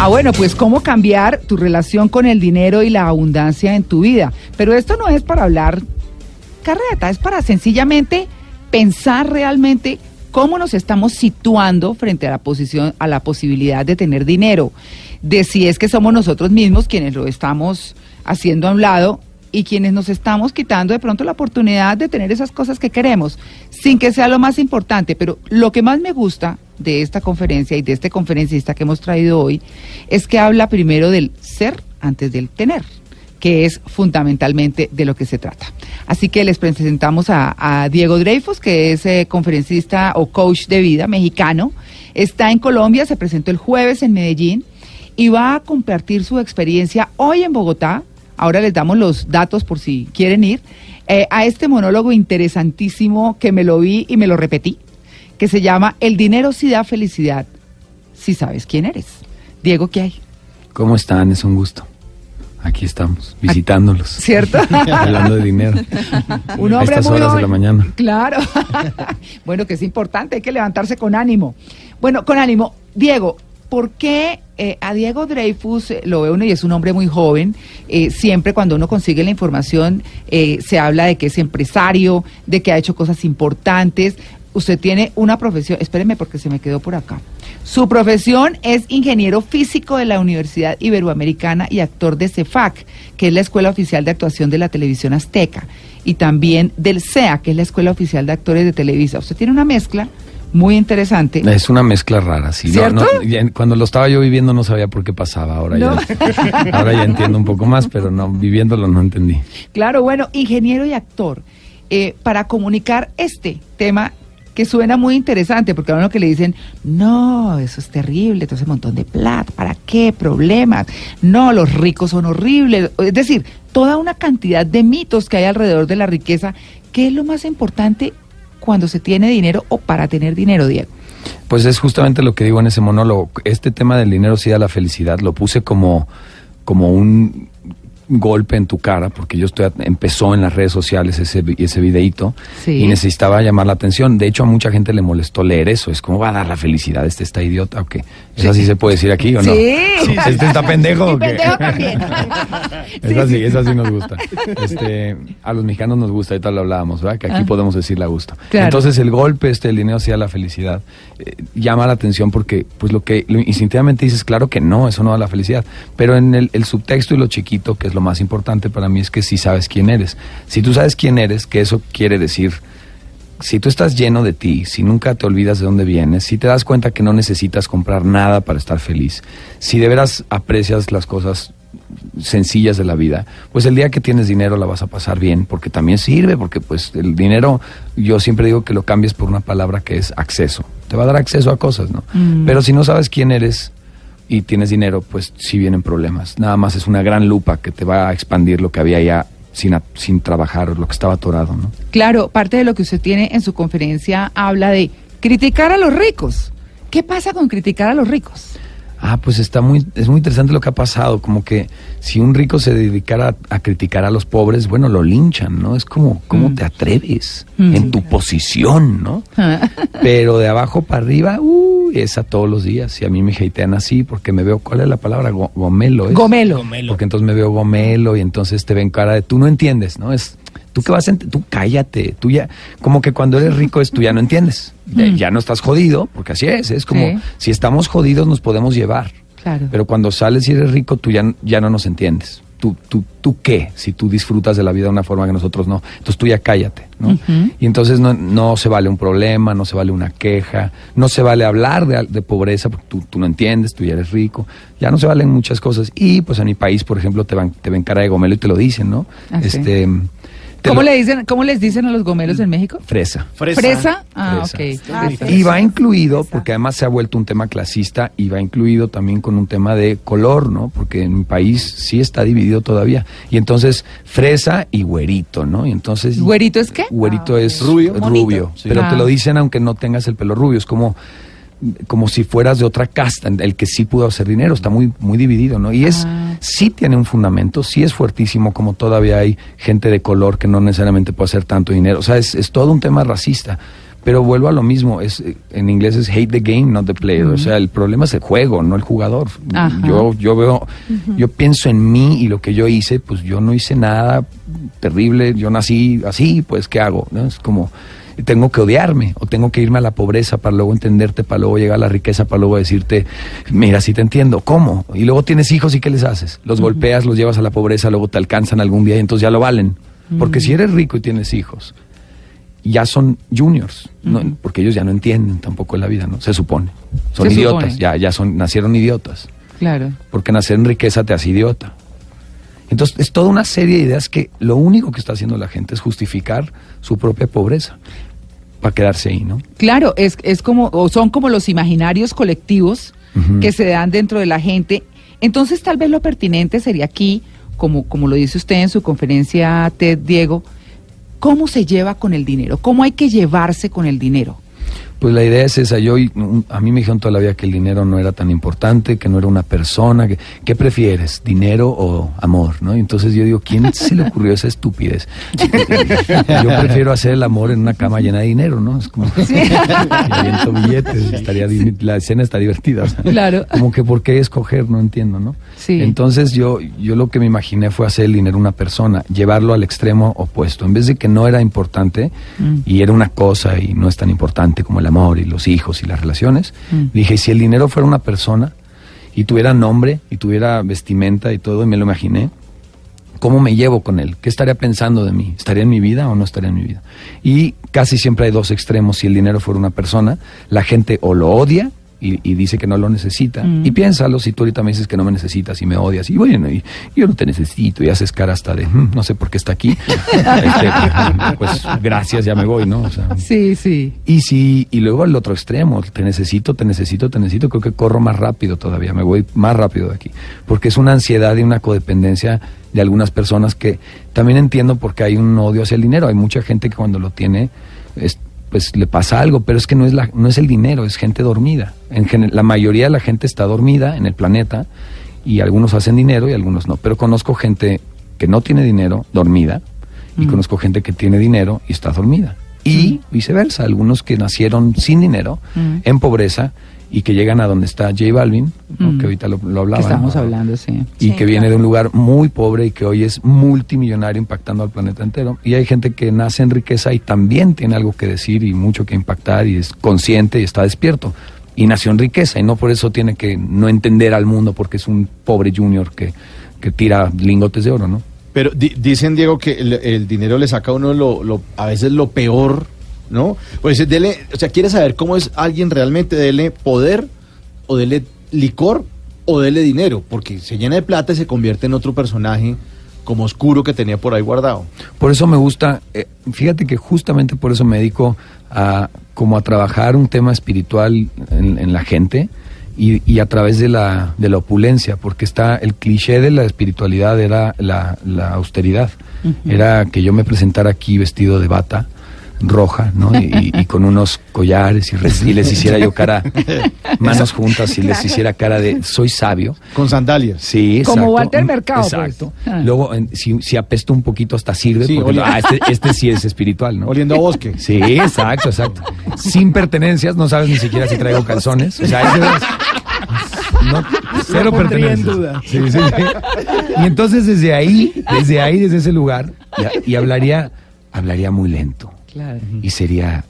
Ah, bueno, pues cómo cambiar tu relación con el dinero y la abundancia en tu vida. Pero esto no es para hablar carreta, es para sencillamente pensar realmente cómo nos estamos situando frente a la posición, a la posibilidad de tener dinero, de si es que somos nosotros mismos quienes lo estamos haciendo a un lado y quienes nos estamos quitando de pronto la oportunidad de tener esas cosas que queremos, sin que sea lo más importante. Pero lo que más me gusta de esta conferencia y de este conferencista que hemos traído hoy es que habla primero del ser antes del tener que es fundamentalmente de lo que se trata. Así que les presentamos a, Diego Dreyfus, que es eh, conferencista o coach de vida mexicano. Está en Colombia, se presentó el jueves en Medellín y va a compartir su experiencia hoy en Bogotá. Ahora les damos los datos por si quieren ir. Eh, a este monólogo interesantísimo que me lo vi y me lo repetí, que se llama El dinero sí da felicidad, si sabes quién eres. Diego, ¿qué hay? ¿Cómo están? Es un gusto. Aquí estamos, visitándolos. ¿Cierto? Hablando de dinero. Un hombre a estas horas de la mañana. Claro. bueno, que es importante, hay que levantarse con ánimo. Bueno, con ánimo. Diego, ¿por qué eh, a Diego Dreyfus eh, lo ve uno y es un hombre muy joven? Eh, siempre cuando uno consigue la información se habla de que es empresario, de que ha hecho cosas importantes. Usted tiene una profesión, espéreme porque se me quedó por acá. Su profesión es ingeniero físico de la Universidad Iberoamericana y actor de CEFAC, que es la Escuela Oficial de Actuación de la Televisión Azteca, y también del CEA, que es la Escuela Oficial de Actores de Televisa. Usted tiene una mezcla muy interesante. Es una mezcla rara, sí. cuando lo estaba yo viviendo no sabía por qué pasaba, ahora, ya, ahora ya entiendo un poco más, pero no, viviéndolo no entendí. Claro, bueno, ingeniero y actor. Eh, para comunicar este tema que suena muy interesante, porque a uno que le dicen, no, eso es terrible, todo ese montón de plata, ¿para qué? Problemas, no, los ricos son horribles, es decir, toda una cantidad de mitos que hay alrededor de la riqueza, ¿qué es lo más importante cuando se tiene dinero o para tener dinero, Diego? Pues es justamente lo que digo en ese monólogo, este tema del dinero sí da la felicidad, lo puse como, como un golpe en tu cara, porque yo estoy empezó en las redes sociales ese, ese videíto y necesitaba llamar la atención. De hecho, a mucha gente le molestó leer eso. Es como va a dar la felicidad este está idiota o qué. ¿Eso así se puede decir aquí o no? Sí. ¿Este está pendejo o qué? pendejo también. esa sí, esa sí nos gusta. Este, a los mexicanos nos gusta, ahorita lo hablábamos, ¿verdad? Que aquí ah. podemos decirle a gusto. Entonces el golpe, este, el dinero da la felicidad. Eh, llama la atención porque, pues lo que lo instintivamente dices, claro que no, eso no da la felicidad. Pero en el, el subtexto y lo chiquito, que es lo más importante para mí es que si sabes quién eres. Si tú sabes quién eres, que eso quiere decir, si tú estás lleno de ti, si nunca te olvidas de dónde vienes, si te das cuenta que no necesitas comprar nada para estar feliz, si de veras aprecias las cosas sencillas de la vida, pues el día que tienes dinero la vas a pasar bien, porque también sirve, porque pues el dinero, yo siempre digo que lo cambies por una palabra que es acceso, te va a dar acceso a cosas, ¿no? Mm. Pero si no sabes quién eres, y tienes dinero, pues sí vienen problemas. Nada más es una gran lupa que te va a expandir lo que había ya sin, sin trabajar, lo que estaba atorado, ¿no? Claro, parte de lo que usted tiene en su conferencia habla de criticar a los ricos. ¿Qué pasa con criticar a los ricos? Ah, pues está muy, es muy interesante lo que ha pasado, como que si un rico se dedicara a, criticar a los pobres, bueno, lo linchan, ¿no? Es como, ¿cómo mm. te atreves? Mm. En tu posición, ¿no? Pero de abajo para arriba, uh, es a todos los días. Y a mí me hatean así porque me veo, ¿cuál es la palabra? gomelo. Gomelo. Porque entonces me veo gomelo y entonces te ven cara de, tú no entiendes, ¿no? Es, tú qué vas a, tú cállate, tú ya, como que cuando eres rico es tú ya no entiendes. Mm. Ya no estás jodido, porque así es, es como si estamos jodidos nos podemos llevar. Claro. Pero cuando sales y eres rico, tú ya, ya no nos entiendes. Tú, tú, tú qué, si tú disfrutas de la vida de una forma que nosotros no. Entonces tú ya cállate, ¿no? Y entonces no, no, se vale un problema, no se vale una queja, no se vale hablar de, de pobreza porque tú, tú, no entiendes, tú ya eres rico. Ya no se valen muchas cosas. Y pues en mi país, por ejemplo, te, van, te ven cara de gomelo y te lo dicen, ¿no? Ah, este ¿Cómo, le dicen, ¿Cómo les dicen a los gomelos en México? Fresa. ¿Fresa? Ah, ok. Ah, y va incluido, porque además se ha vuelto un tema clasista, y va incluido también con un tema de color, ¿no? Porque en mi país sí está dividido todavía. Y entonces, fresa y güerito, ¿no? Y entonces... ¿Güerito es qué? Güerito ah, es rubio. Rubio. Pero te lo dicen aunque no tengas el pelo rubio. Es como como si fueras de otra casta, el que sí pudo hacer dinero, está muy, muy dividido, ¿no? Y es, ah. sí tiene un fundamento, sí es fuertísimo, como todavía hay gente de color que no necesariamente puede hacer tanto dinero. O sea, es, es todo un tema racista Pero vuelvo a lo mismo, es en inglés es hate the game, not the player. O sea, el problema es el juego, no el jugador. Yo yo veo, yo pienso en mí y lo que yo hice, pues yo no hice nada terrible, yo nací así, pues ¿qué hago? ¿No? Es como tengo que odiarme o tengo que irme a la pobreza para luego entenderte, para luego llegar a la riqueza, para luego decirte, mira, sí te entiendo, ¿cómo? Y luego tienes hijos y ¿qué les haces? Los golpeas, los llevas a la pobreza, luego te alcanzan algún día y entonces ya lo valen. Porque si eres rico y tienes hijos, ya son juniors, porque ellos ya no entienden tampoco la vida, ¿no? Se supone. Son idiotas, ya, ya son, nacieron idiotas. Claro. Porque nacer en riqueza te hace idiota. Entonces, es toda una serie de ideas que lo único que está haciendo la gente es justificar su propia pobreza para quedarse ahí, ¿no? Claro, es, es como, o son como los imaginarios colectivos que se dan dentro de la gente. Entonces, tal vez lo pertinente sería aquí, como, como lo dice usted en su conferencia, Ted Diego, ¿cómo se lleva con el dinero? ¿Cómo hay que llevarse con el dinero? Pues la idea es esa. Yo, a mí me dijeron toda la vida que el dinero no era tan importante, que no era una persona. Que, ¿Qué prefieres, dinero o amor? ¿no? Y entonces yo digo, ¿quién se le ocurrió esa estupidez? Yo prefiero hacer el amor en una cama llena de dinero, ¿no? Es como sí. billetes, estaría, la escena está divertida. claro. Como que por qué escoger, no entiendo, ¿no? Sí. Entonces yo, yo lo que me imaginé fue hacer el dinero una persona, llevarlo al extremo opuesto. En vez de que no era importante mm. y era una cosa y no es tan importante como el amor y los hijos y las relaciones. Mm. Dije, si el dinero fuera una persona y tuviera nombre y tuviera vestimenta y todo, y me lo imaginé, ¿cómo me llevo con él? ¿Qué estaría pensando de mí? ¿Estaría en mi vida o no estaría en mi vida? Y casi siempre hay dos extremos. Si el dinero fuera una persona, la gente o lo odia y, dice que no lo necesita. Mm. Y piénsalo si tú ahorita me dices que no me necesitas y me odias. Y bueno, y, yo no te necesito y haces cara hasta de, mm, no sé por qué está aquí. Este, pues gracias, ya me voy, ¿no? sí, sí. Y si, y luego el otro extremo, te necesito, te necesito, te necesito, creo que corro más rápido todavía, me voy más rápido de aquí. Porque es una ansiedad y una codependencia de algunas personas que también entiendo porque hay un odio hacia el dinero. Hay mucha gente que cuando lo tiene pues le pasa algo, pero es que no es, la, no es el dinero, es gente dormida. En la mayoría de la gente está dormida en el planeta y algunos hacen dinero y algunos no. Pero conozco gente que no tiene dinero, dormida, y mm. conozco gente que tiene dinero y está dormida. Y mm. viceversa, algunos que nacieron sin dinero, mm. en pobreza, y que llegan a donde está J Balvin, que ahorita lo, lo hablaba. Estamos hablando, sí. Y que viene de un lugar muy pobre y que hoy es multimillonario impactando al planeta entero. Y hay gente que nace en riqueza y también tiene algo que decir y mucho que impactar y es consciente y está despierto. Y nació en riqueza y no por eso tiene que no entender al mundo porque es un pobre junior que, que tira lingotes de oro, ¿no? Pero dicen, Diego, que el, dinero le saca a uno lo, a veces lo peor ¿no? Pues dele, o sea, quiere saber cómo es alguien realmente, dele poder o dele licor o dele dinero, porque se llena de plata y se convierte en otro personaje como oscuro que tenía por ahí guardado. Por eso me gusta, eh, fíjate que justamente por eso me dedico a como a trabajar un tema espiritual en, la gente y, a través de la, de la opulencia, porque está el cliché de la espiritualidad era la, austeridad, era que yo me presentara aquí vestido de bata, roja, ¿no? Y, con unos collares y, les hiciera yo cara, manos juntas y les hiciera cara de soy sabio. Con sandalias. Sí, exacto. Como Walter Mercado. Pues. Exacto. Ah. Luego, si, si, apesto un poquito hasta sirve, porque ah, este, este, sí es espiritual, ¿no? Oliendo a bosque. Sí, exacto, exacto. Sin pertenencias, no sabes ni siquiera si traigo calzones. O sea, es no, cero pertenencias. Sí, sí, y entonces desde ahí, desde ahí, desde ese lugar, y hablaría, hablaría muy lento y sería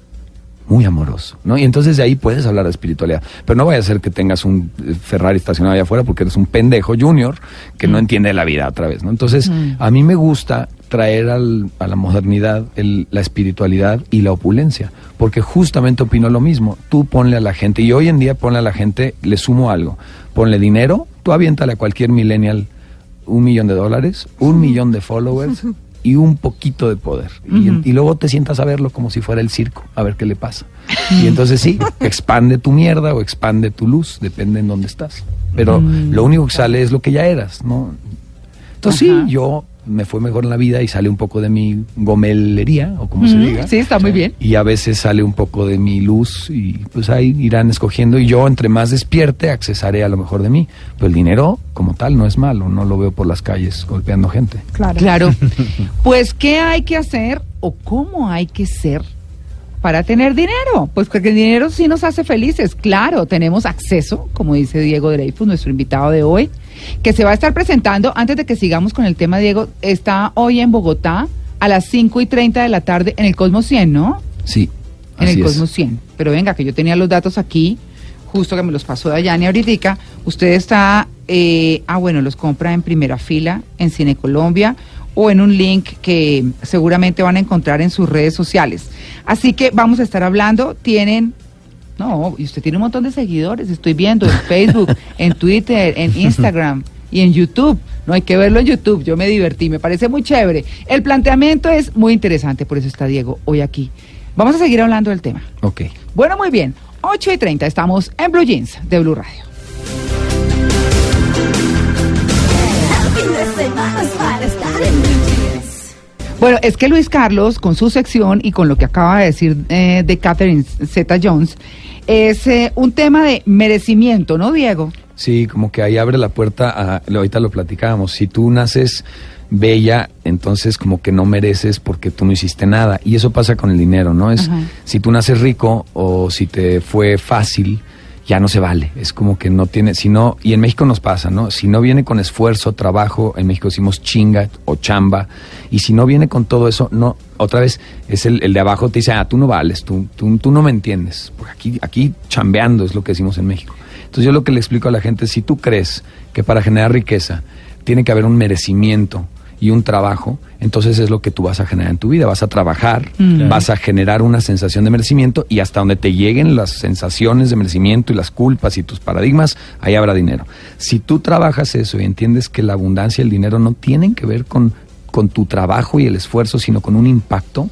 muy amoroso, ¿no? Y entonces de ahí puedes hablar de espiritualidad. Pero no vaya a ser que tengas un eh, Ferrari estacionado allá afuera porque eres un pendejo junior que no mm. entiende la vida otra vez, ¿no? Entonces, mm. a mí me gusta traer al, a la modernidad la espiritualidad y la opulencia, porque justamente opino lo mismo. Tú ponle a la gente, y hoy en día ponle a la gente, le sumo algo, ponle dinero, tú aviéntale a cualquier millennial un millón de dólares, un millón de followers, y un poquito de poder. y, luego te sientas a verlo como si fuera el circo, a ver qué le pasa. Y entonces sí, expande tu mierda o expande tu luz, depende en dónde estás. Pero mm. lo único que sale es lo que ya eras, ¿no? Entonces sí, yo me fue mejor en la vida y sale un poco de mi gomelería, o como se diga. Sí, está muy bien. Y a veces sale un poco de mi luz y pues ahí irán escogiendo y yo entre más despierte accesaré a lo mejor de mí. Pero el dinero como tal no es malo, no lo veo por las calles golpeando gente. Claro. Claro. pues, ¿qué hay que hacer o cómo hay que ser para tener dinero? Pues porque el dinero sí nos hace felices. Claro, tenemos acceso, como dice Diego Dreyfus, nuestro invitado de hoy, que se va a estar presentando, antes de que sigamos con el tema, Diego, está hoy en Bogotá a las 5 y 30 de la tarde en el Cosmos 100, ¿no? Sí. En el Cosmos 100. Pero venga, que yo tenía los datos aquí, justo que me los pasó Dayani ahorita. Usted está, eh, ah, bueno, los compra en primera fila en Cine Colombia o en un link que seguramente van a encontrar en sus redes sociales. Así que vamos a estar hablando, tienen no, y usted tiene un montón de seguidores, estoy viendo en Facebook, en Twitter, en Instagram y en YouTube. No hay que verlo en YouTube, yo me divertí, me parece muy chévere. El planteamiento es muy interesante, por eso está Diego hoy aquí. Vamos a seguir hablando del tema. Ok. Bueno, muy bien. 8 y 30, estamos en Blue Jeans de Blue Radio. Bueno, es que Luis Carlos, con su sección y con lo que acaba de decir eh, de Catherine Zeta Jones, es eh, un tema de merecimiento, ¿no, Diego? Sí, como que ahí abre la puerta a, ahorita lo platicábamos, si tú naces bella, entonces como que no mereces porque tú no hiciste nada. Y eso pasa con el dinero, ¿no? Es si tú naces rico o si te fue fácil, ya no se vale. Es como que no tiene, si no, y en México nos pasa, ¿no? Si no viene con esfuerzo, trabajo, en México decimos chinga o chamba, y si no viene con todo eso, no, otra vez es el, el de abajo te dice, ah, tú no vales, tú, tú, tú no me entiendes. Porque aquí, aquí chambeando es lo que decimos en México. Entonces yo lo que le explico a la gente, si tú crees que para generar riqueza tiene que haber un merecimiento, y un trabajo, entonces es lo que tú vas a generar en tu vida. Vas a trabajar, mm. vas a generar una sensación de merecimiento y hasta donde te lleguen las sensaciones de merecimiento y las culpas y tus paradigmas, ahí habrá dinero. Si tú trabajas eso y entiendes que la abundancia y el dinero no tienen que ver con, con tu trabajo y el esfuerzo, sino con un impacto,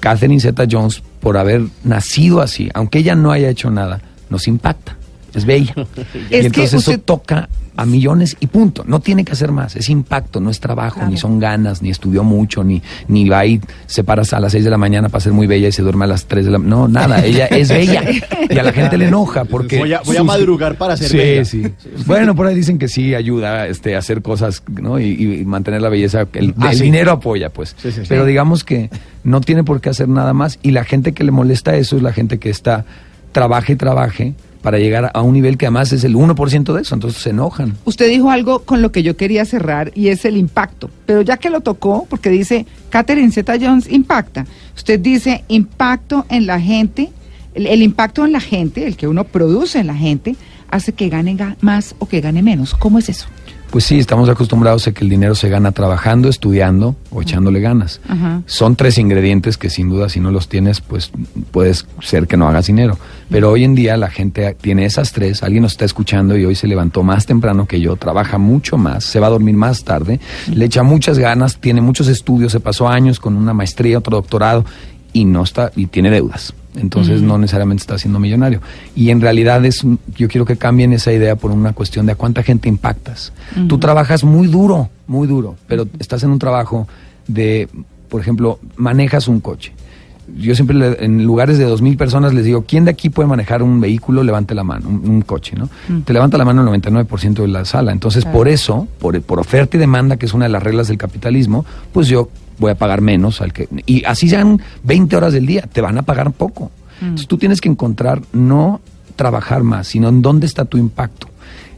Catherine Zeta Jones, por haber nacido así, aunque ella no haya hecho nada, nos impacta. Es bella. y entonces eso toca a millones y punto. No tiene que hacer más. Es impacto, no es trabajo, ni son ganas, ni estudió mucho, ni, ni va y se para a las 6 de la mañana para ser muy bella y se duerme a las 3 de la No, nada. Ella es bella. Y a la gente le enoja porque. Voy a, madrugar para ser bella. Sí, sí. Bueno, por ahí dicen que sí ayuda este, a hacer cosas ¿no? y, mantener la belleza. El, ah, dinero apoya, pues. Pero digamos que no tiene por qué hacer nada más. Y la gente que le molesta eso es la gente que está trabaje y trabaje para llegar a un nivel que además es el 1% de eso, entonces se enojan. Usted dijo algo con lo que yo quería cerrar y es el impacto, pero ya que lo tocó, porque dice Catherine Zeta Jones impacta, usted dice impacto en la gente, el, impacto en la gente, el que uno produce en la gente, hace que gane más o que gane menos. ¿Cómo es eso? Pues sí, estamos acostumbrados a que el dinero se gana trabajando, estudiando o echándole ganas. Son tres ingredientes que sin duda si no los tienes, pues puedes ser que no hagas dinero. Pero hoy en día la gente tiene esas tres, alguien nos está escuchando y hoy se levantó más temprano que yo, trabaja mucho más, se va a dormir más tarde, le echa muchas ganas, tiene muchos estudios, se pasó años con una maestría, otro doctorado y no está y tiene deudas entonces no necesariamente está siendo millonario. Y en realidad es, yo quiero que cambien esa idea por una cuestión de a cuánta gente impactas. Tú trabajas muy duro, muy duro, pero estás en un trabajo de, por ejemplo, manejas un coche. Yo siempre en lugares de dos mil personas les digo, ¿quién de aquí puede manejar un vehículo? Levante la mano, un, coche, ¿no? Te levanta la mano el 99% de la sala. Entonces, por eso, por, por oferta y demanda, que es una de las reglas del capitalismo, pues yo voy a pagar menos al que y así sean 20 horas del día, te van a pagar poco. Mm. Entonces tú tienes que encontrar no trabajar más, sino en dónde está tu impacto.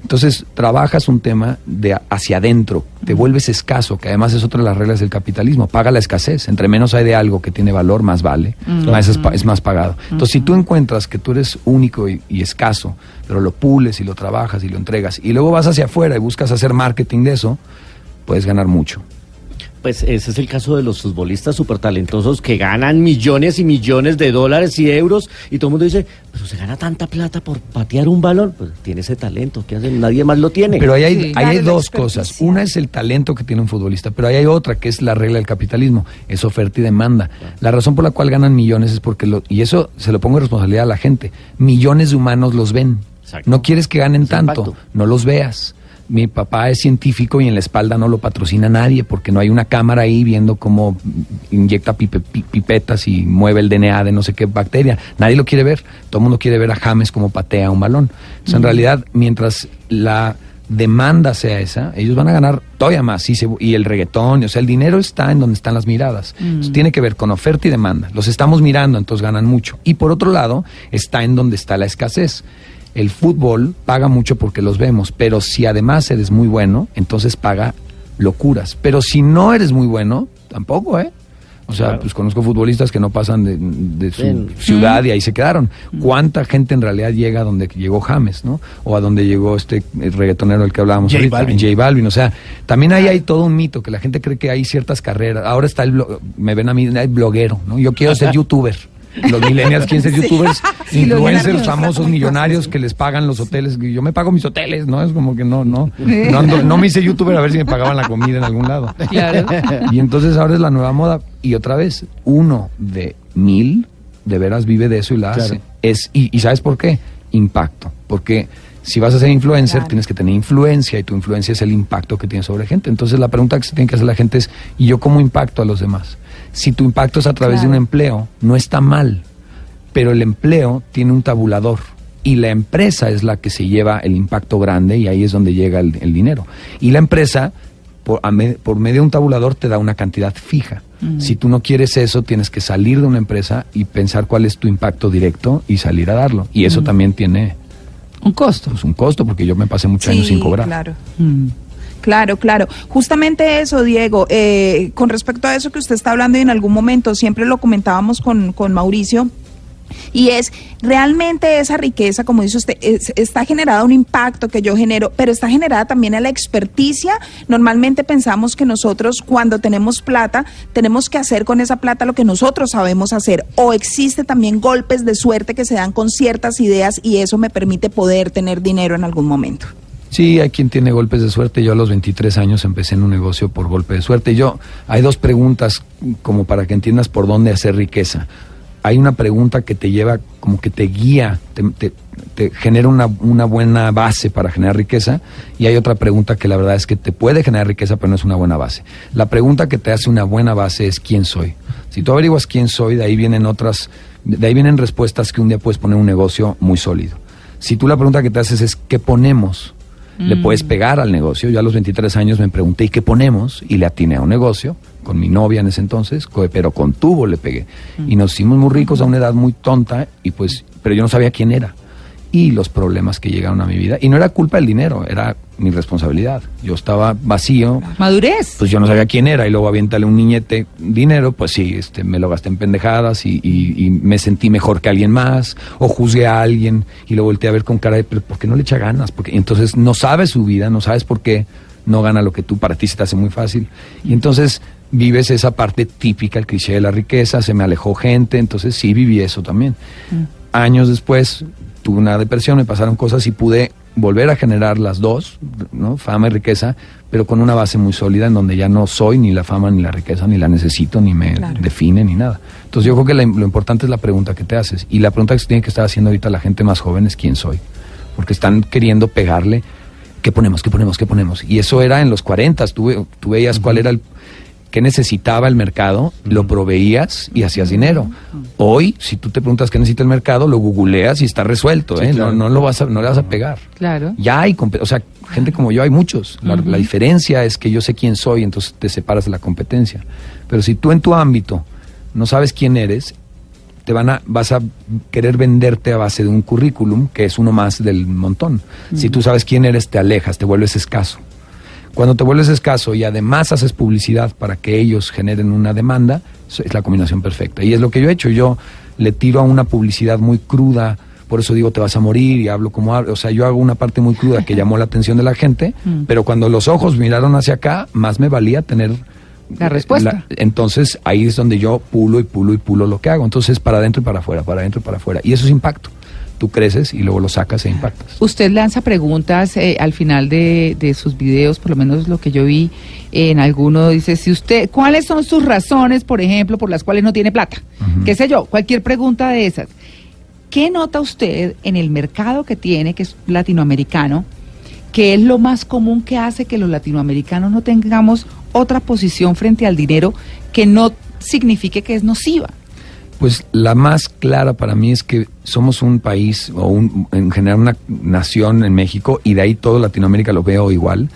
Entonces trabajas un tema de hacia adentro, te mm. vuelves escaso, que además es otra de las reglas del capitalismo, paga la escasez, entre menos hay de algo que tiene valor, más vale, mm. más es, más pagado. Entonces si tú encuentras que tú eres único y, y, escaso, pero lo pules y lo trabajas y lo entregas, y luego vas hacia afuera y buscas hacer marketing de eso, puedes ganar mucho pues ese es el caso de los futbolistas súper talentosos que ganan millones y millones de dólares y euros y todo el mundo dice, pues se gana tanta plata por patear un balón, pues tiene ese talento, ¿qué hace? Nadie más lo tiene. Pero ahí hay, hay dos cosas. Una es el talento que tiene un futbolista, pero ahí hay otra que es la regla del capitalismo, es oferta y demanda. La razón por la cual ganan millones es porque, lo, y eso se lo pongo en responsabilidad a la gente, millones de humanos los ven. No quieres que ganen tanto, no los veas mi papá es científico y en la espalda no lo patrocina nadie porque no hay una cámara ahí viendo cómo inyecta pipetas y mueve el DNA de no sé qué bacteria. Nadie lo quiere ver. Todo el mundo quiere ver a James como patea un balón. en realidad, mientras la demanda sea esa, ellos van a ganar todavía más. Y, y el reggaetón, o sea, el dinero está en donde están las miradas. Mm. tiene que ver con oferta y demanda. Los estamos mirando, entonces ganan mucho. Y por otro lado, está en donde está la escasez. El fútbol paga mucho porque los vemos, pero si además eres muy bueno, entonces paga locuras. Pero si no eres muy bueno, tampoco, ¿eh? O sea, pues conozco futbolistas que no pasan de, su ciudad y ahí se quedaron. ¿Cuánta gente en realidad llega a donde llegó James, ¿no? O a donde llegó este reggaetonero del que hablábamos J Balvin. J Balvin. O sea, también ahí hay todo un mito que la gente cree que hay ciertas carreras. Ahora está el, me ven a mí, el bloguero, ¿no? Yo quiero ser youtuber. Los millennials quieren ser youtubers, influencers famosos, millonarios que les pagan los hoteles. Yo me pago mis hoteles, ¿no? Es como que no, no. No, no me hice youtuber a ver si me pagaban la comida en algún lado. Claro. Y entonces ahora es la nueva moda. Y otra vez, uno de mil de veras vive de eso y la hace. Es, y, ¿sabes por qué? Impacto. Porque si vas a ser influencer, tienes que tener influencia y tu influencia es el impacto que tienes sobre gente. Entonces la pregunta que se tiene que hacer la gente es, ¿y yo cómo impacto a los demás? Si tu impacto es a través de un empleo, no está mal, pero el empleo tiene un tabulador y la empresa es la que se lleva el impacto grande y ahí es donde llega el, dinero. Y la empresa, por, por, medio de un tabulador, te da una cantidad fija. Mm. Si tú no quieres eso, tienes que salir de una empresa y pensar cuál es tu impacto directo y salir a darlo. Y eso mm. también tiene... Un costo. Es un costo porque yo me pasé muchos años sin cobrar. Claro. Mm. Claro, claro. Justamente eso, Diego, eh, con respecto a eso que usted está hablando y en algún momento siempre lo comentábamos con, con Mauricio, y es realmente esa riqueza, como dice usted, está generada un impacto que yo genero, pero está generada también a la experticia. Normalmente pensamos que nosotros cuando tenemos plata tenemos que hacer con esa plata lo que nosotros sabemos hacer o existe también golpes de suerte que se dan con ciertas ideas y eso me permite poder tener dinero en algún momento. Sí, hay quien tiene golpes de suerte. Yo a los 23 años empecé en un negocio por golpe de suerte. Yo, hay dos preguntas como para que entiendas por dónde hacer riqueza. Hay una pregunta que te lleva, como que te guía, te, genera una, una, buena base para generar riqueza. Y hay otra pregunta que la verdad es que te puede generar riqueza, pero no es una buena base. La pregunta que te hace una buena base es quién soy. Si tú averiguas quién soy, de ahí vienen otras, de ahí vienen respuestas que un día puedes poner un negocio muy sólido. Si tú la pregunta que te haces es ¿qué ponemos? Le puedes mm. pegar al negocio. Yo a los 23 años me pregunté, ¿y qué ponemos? Y le atiné a un negocio, con mi novia en ese entonces, pero con tubo le pegué. Mm. Y nos hicimos muy ricos a una edad muy tonta, y pues, pero yo no sabía quién era y los problemas que llegaron a mi vida. Y no era culpa del dinero, era mi responsabilidad. Yo estaba vacío. Madurez. Pues yo no sabía quién era y luego aviéntale un niñete dinero, pues sí, este, me lo gasté en pendejadas y, y, me sentí mejor que alguien más o juzgué a alguien y lo volteé a ver con cara de, pero ¿por qué no le echa ganas? Porque entonces no sabes su vida, no sabes por qué no gana lo que tú, para ti se te hace muy fácil. Y entonces vives esa parte típica, el cliché de la riqueza, se me alejó gente, entonces sí viví eso también. Mm. Años después tuve una depresión, me pasaron cosas y pude volver a generar las dos, ¿no? fama y riqueza, pero con una base muy sólida en donde ya no soy ni la fama ni la riqueza, ni la necesito, ni me define, ni nada. Entonces yo creo que lo importante es la pregunta que te haces. Y la pregunta que se tiene que estar haciendo ahorita la gente más joven es quién soy. Porque están queriendo pegarle, ¿qué ponemos, qué ponemos, qué ponemos? Y eso era en los 40, tú, tú veías cuál era el, qué necesitaba el mercado, lo proveías y hacías dinero. Hoy, si tú te preguntas qué necesita el mercado, lo googleas y está resuelto, ¿eh? no, no, lo vas a, no le vas a pegar. Claro. Ya hay, o sea, gente como yo hay muchos. La, la, diferencia es que yo sé quién soy, entonces te separas de la competencia. Pero si tú en tu ámbito no sabes quién eres, te van a, vas a querer venderte a base de un currículum que es uno más del montón. Si tú sabes quién eres, te alejas, te vuelves escaso. Cuando te vuelves escaso y además haces publicidad para que ellos generen una demanda, es la combinación perfecta. Y es lo que yo he hecho. Yo le tiro a una publicidad muy cruda, por eso digo te vas a morir y hablo como hablo. O sea, yo hago una parte muy cruda que llamó la atención de la gente, mm. pero cuando los ojos miraron hacia acá, más me valía tener la respuesta. entonces ahí es donde yo pulo y pulo y pulo lo que hago. Entonces para adentro y para afuera, para adentro y para afuera. Y eso es impacto tú creces y luego lo sacas e impactas. Usted lanza preguntas eh, al final de, de, sus videos, por lo menos lo que yo vi en alguno, dice, si usted, ¿cuáles son sus razones, por ejemplo, por las cuales no tiene plata? ¿Qué sé yo? Cualquier pregunta de esas. ¿Qué nota usted en el mercado que tiene, que es latinoamericano, que es lo más común que hace que los latinoamericanos no tengamos otra posición frente al dinero que no signifique que es nociva? Pues la más clara para mí es que somos un país, o un, en general una nación en México, y de ahí todo Latinoamérica lo veo igual,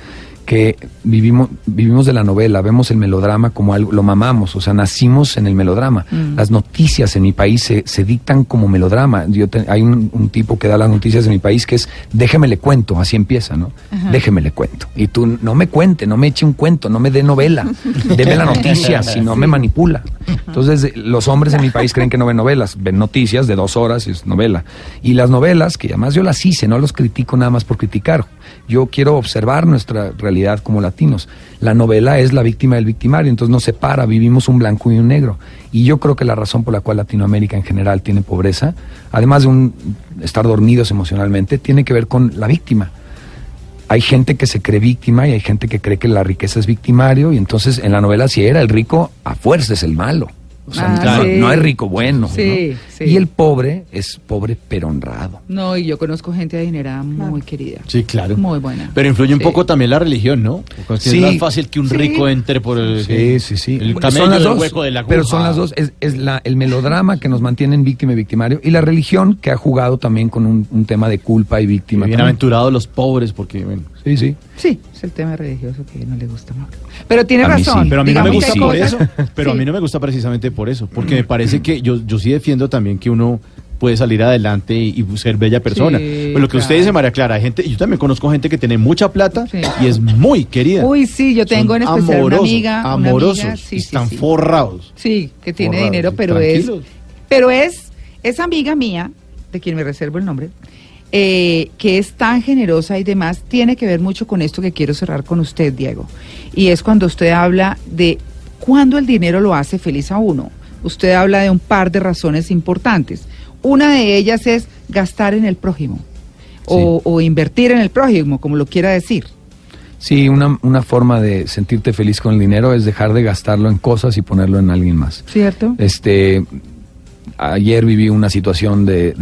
que vivimos, vivimos de la novela, vemos el melodrama como algo, lo mamamos, o sea, nacimos en el melodrama. Mm. Las noticias en mi país se, se dictan como melodrama. Yo hay un, tipo que da las noticias en mi país que es, déjeme le cuento, así empieza, ¿no? Déjeme le cuento. Y tú, no me cuente, no me eche un cuento, no me dé novela, deme la noticia, si no me manipula. Entonces, los hombres en mi país creen que no ven novelas, ven noticias de dos horas y es novela. Y las novelas, que además yo las hice, no los critico nada más por criticar. Yo quiero observar nuestra realidad como latinos. La novela es la víctima del victimario, entonces nos separa, vivimos un blanco y un negro. Y yo creo que la razón por la cual Latinoamérica en general tiene pobreza, además de un estar dormidos emocionalmente, tiene que ver con la víctima. Hay gente que se cree víctima y hay gente que cree que la riqueza es victimario y entonces en la novela si era el rico, a fuerza es el malo. O sea, ah, no, es rico bueno. Y el pobre es pobre pero honrado. No, y yo conozco gente adinerada muy querida. Sí, claro. Muy buena. Pero influye un poco también la religión, ¿no? Porque es más fácil que un rico entre por el, sí, sí, sí. el son las dos, hueco de la Pero son las dos. Es, la, el melodrama que nos mantiene en víctima y victimario y la religión que ha jugado también con un, tema de culpa y víctima. Bienaventurados los pobres porque... Bueno, sí, sí. Sí, es el tema religioso que no le gusta mucho. Pero tiene razón. Pero a mí no me gusta por eso. Pero a mí no me gusta precisamente por eso. Porque me parece que yo, yo sí defiendo también que uno puede salir adelante y, ser bella persona. Pero lo que usted dice, María Clara, hay gente, yo también conozco gente que tiene mucha plata y es muy querida. Uy, sí, yo tengo en especial una amiga. Amorosos, están forrados. Sí, que tiene dinero, pero es. Pero es, esa amiga mía, de quien me reservo el nombre, eh, que es tan generosa y demás, tiene que ver mucho con esto que quiero cerrar con usted, Diego. Y es cuando usted habla de cuándo el dinero lo hace feliz a uno. Usted habla de un par de razones importantes. Una de ellas es gastar en el prójimo o, invertir en el prójimo, como lo quiera decir. Sí, una, una, forma de sentirte feliz con el dinero es dejar de gastarlo en cosas y ponerlo en alguien más. ¿Cierto? Este, ayer viví una situación de,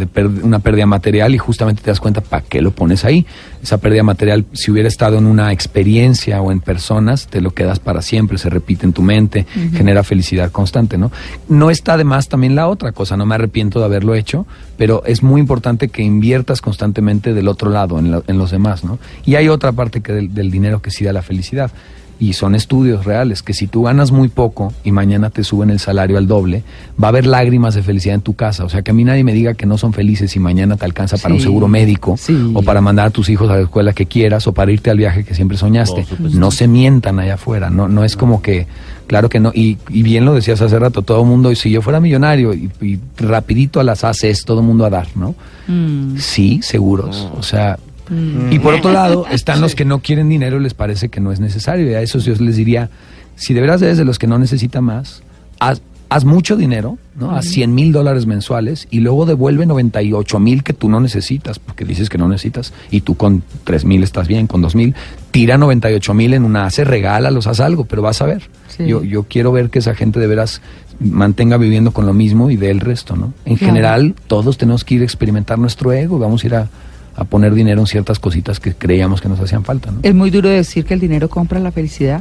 una pérdida material y justamente te das cuenta para qué lo pones ahí. Esa pérdida material, si hubiera estado en una experiencia o en personas, te lo quedas para siempre, se repite en tu mente, genera felicidad constante, ¿no? No está de más también la otra cosa, no me arrepiento de haberlo hecho, pero es muy importante que inviertas constantemente del otro lado, en, los demás, ¿no? Y hay otra parte que del dinero que sí da la felicidad y son estudios reales, que si tú ganas muy poco y mañana te suben el salario al doble, va a haber lágrimas de felicidad en tu casa. O sea, que a mí nadie me diga que no son felices si mañana te alcanza para un seguro médico o para mandar a tus hijos a la escuela que quieras o para irte al viaje que siempre soñaste. No se mientan allá afuera, no, no es como que, claro que no, y, bien lo decías hace rato, todo el mundo, y si yo fuera millonario y, rapidito a las haces, todo el mundo a dar, ¿no? Mm. Sí, seguros. O sea, Mm. Y por otro lado, están los que no quieren dinero y les parece que no es necesario. Y a esos yo les diría, si de veras eres de los que no necesita más, haz, mucho dinero, ¿no? A 100 mil dólares mensuales y luego devuelve 98 mil que tú no necesitas, porque dices que no necesitas, y tú con 3 mil estás bien, con 2 mil, tira 98 mil en una hace, regálalos, haz algo, pero vas a ver. Yo, yo quiero ver que esa gente de veras mantenga viviendo con lo mismo y dé el resto, ¿no? En general, todos tenemos que ir a experimentar nuestro ego, vamos a ir a a poner dinero en ciertas cositas que creíamos que nos hacían falta. ¿no? ¿Es muy duro decir que el dinero compra la felicidad?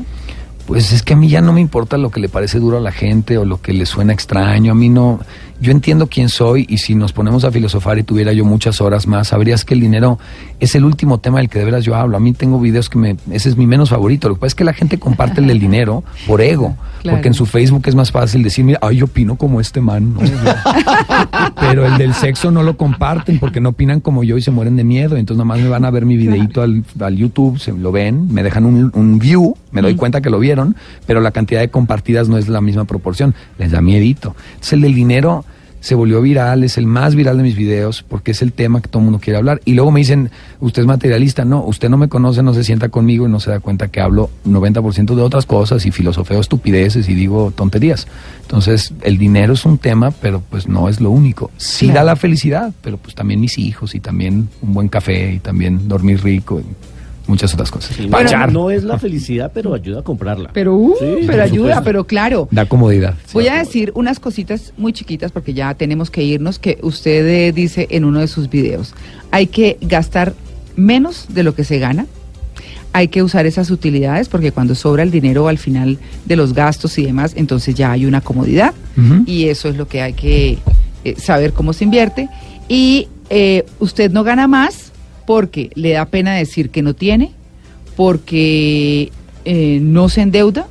Pues es que a mí ya no me importa lo que le parece duro a la gente o lo que le suena extraño. A mí no, yo entiendo quién soy y si nos ponemos a filosofar y tuviera yo muchas horas más, sabrías que el dinero es el último tema del que de veras yo hablo. A mí tengo videos que me, ese es mi menos favorito. Lo que pasa es que la gente comparte el del dinero por ego, porque en su Facebook es más fácil decir, mira, ay, yo opino como este man. Pero el del sexo no lo comparten porque no opinan como yo y se mueren de miedo. Entonces nomás me van a ver mi videito al, YouTube, se lo ven, me dejan un, un view, me doy cuenta que lo vieron, pero la cantidad de compartidas no es la misma proporción. Les da miedito. Entonces el del dinero se volvió viral, es el más viral de mis videos porque es el tema que todo el mundo quiere hablar. Y luego me dicen, usted es materialista. No, usted no me conoce, no se sienta conmigo y no se da cuenta que hablo 90% de otras cosas y filosofeo estupideces y digo tonterías. Entonces, el dinero es un tema, pero pues no es lo único. Sí da la felicidad, pero pues también mis hijos y también un buen café y también dormir rico muchas otras cosas. no es la felicidad, pero ayuda a comprarla. Pero, uh, pero ayuda, pero claro. Da comodidad. Voy a decir unas cositas muy chiquitas porque ya tenemos que irnos, que usted eh, dice en uno de sus videos. Hay que gastar menos de lo que se gana. hay que usar esas utilidades porque cuando sobra el dinero al final de los gastos y demás, entonces ya hay una comodidad y eso es lo que hay que eh, saber cómo se invierte. Y eh, usted no gana más porque le da pena decir que no tiene, porque eh, no se endeuda.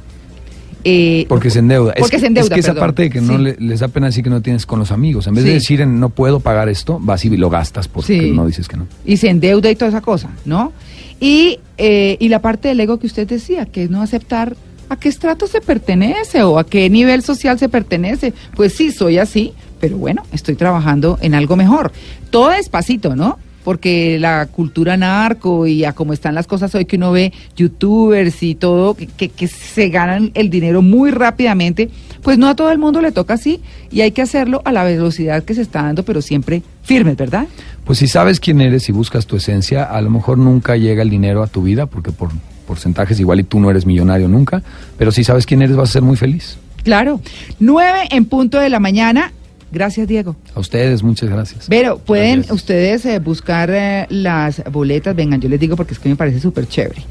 porque se endeuda. Porque es, se endeuda. Es que esa parte de que no les da pena decir que no tienes con los amigos. En vez de decir no puedo pagar esto, vas y lo gastas porque no dices que no. Y se endeuda y toda esa cosa, ¿no? Y, eh, y la parte del ego que usted decía, que es no aceptar a qué estrato se pertenece o a qué nivel social se pertenece. Pues sí, soy así, pero bueno, estoy trabajando en algo mejor. Todo despacito, ¿no? Porque la cultura narco y a cómo están las cosas hoy que uno ve youtubers y todo, que, que se ganan el dinero muy rápidamente, pues no a todo el mundo le toca así y hay que hacerlo a la velocidad que se está dando, pero siempre firmes, ¿verdad? Pues si sabes quién eres y buscas tu esencia, a lo mejor nunca llega el dinero a tu vida, porque por porcentajes igual y tú no eres millonario nunca, pero si sabes quién eres vas a ser muy feliz. Claro. Nueve en punto de la mañana. Gracias, Diego. A ustedes, muchas gracias. Pero pueden ustedes eh, buscar eh, las boletas, vengan, yo les digo porque es que me parece súper chévere.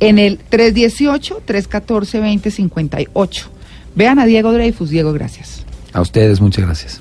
En el 318-314-2058. Vean a Diego Dreyfus. Diego, gracias. A ustedes, muchas gracias.